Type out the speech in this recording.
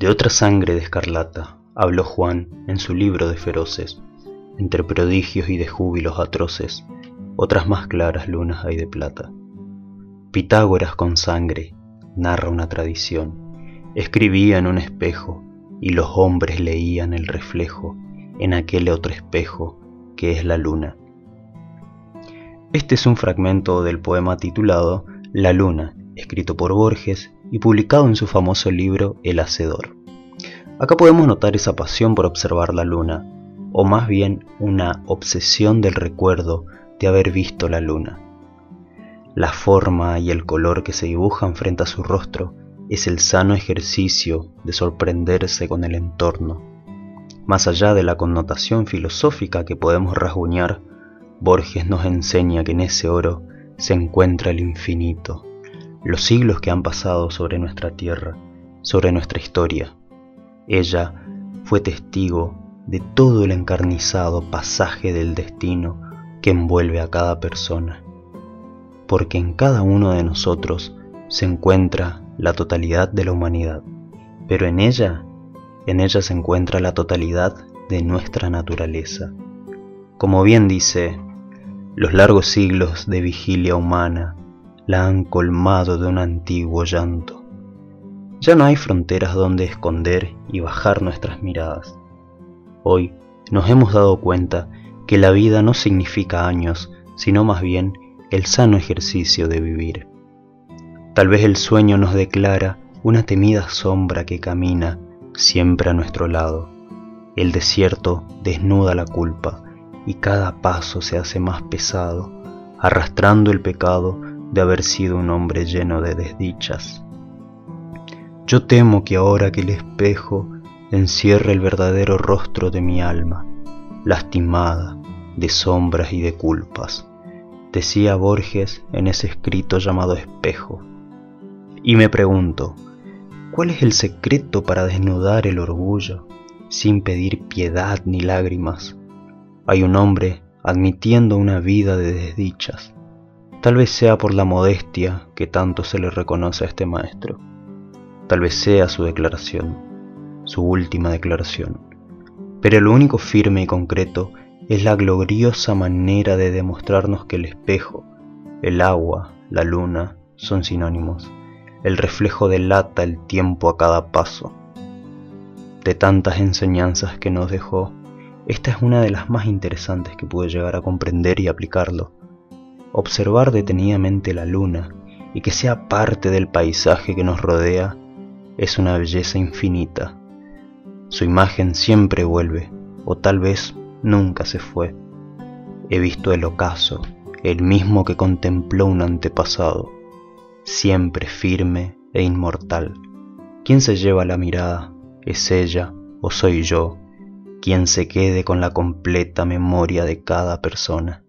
De otra sangre de escarlata habló Juan en su libro de feroces, entre prodigios y de júbilos atroces, otras más claras lunas hay de plata. Pitágoras con sangre, narra una tradición, escribía en un espejo y los hombres leían el reflejo en aquel otro espejo que es la luna. Este es un fragmento del poema titulado La luna, escrito por Borges y publicado en su famoso libro El Hacedor. Acá podemos notar esa pasión por observar la luna, o más bien una obsesión del recuerdo de haber visto la luna. La forma y el color que se dibujan frente a su rostro es el sano ejercicio de sorprenderse con el entorno. Más allá de la connotación filosófica que podemos rasguñar, Borges nos enseña que en ese oro se encuentra el infinito, los siglos que han pasado sobre nuestra tierra, sobre nuestra historia. Ella fue testigo de todo el encarnizado pasaje del destino que envuelve a cada persona, porque en cada uno de nosotros se encuentra la totalidad de la humanidad, pero en ella, en ella se encuentra la totalidad de nuestra naturaleza. Como bien dice, los largos siglos de vigilia humana la han colmado de un antiguo llanto. Ya no hay fronteras donde esconder y bajar nuestras miradas. Hoy nos hemos dado cuenta que la vida no significa años, sino más bien el sano ejercicio de vivir. Tal vez el sueño nos declara una temida sombra que camina siempre a nuestro lado. El desierto desnuda la culpa y cada paso se hace más pesado, arrastrando el pecado de haber sido un hombre lleno de desdichas. Yo temo que ahora que el espejo encierre el verdadero rostro de mi alma, lastimada de sombras y de culpas, decía Borges en ese escrito llamado espejo. Y me pregunto, ¿cuál es el secreto para desnudar el orgullo sin pedir piedad ni lágrimas? Hay un hombre admitiendo una vida de desdichas, Tal vez sea por la modestia que tanto se le reconoce a este maestro. Tal vez sea su declaración, su última declaración. Pero lo único firme y concreto es la gloriosa manera de demostrarnos que el espejo, el agua, la luna son sinónimos. El reflejo delata el tiempo a cada paso. De tantas enseñanzas que nos dejó, esta es una de las más interesantes que pude llegar a comprender y aplicarlo observar detenidamente la luna y que sea parte del paisaje que nos rodea es una belleza infinita. Su imagen siempre vuelve, o tal vez nunca se fue. He visto el ocaso, el mismo que contempló un antepasado, siempre firme e inmortal. ¿Quién se lleva la mirada? ¿Es ella o soy yo? Quien se quede con la completa memoria de cada persona.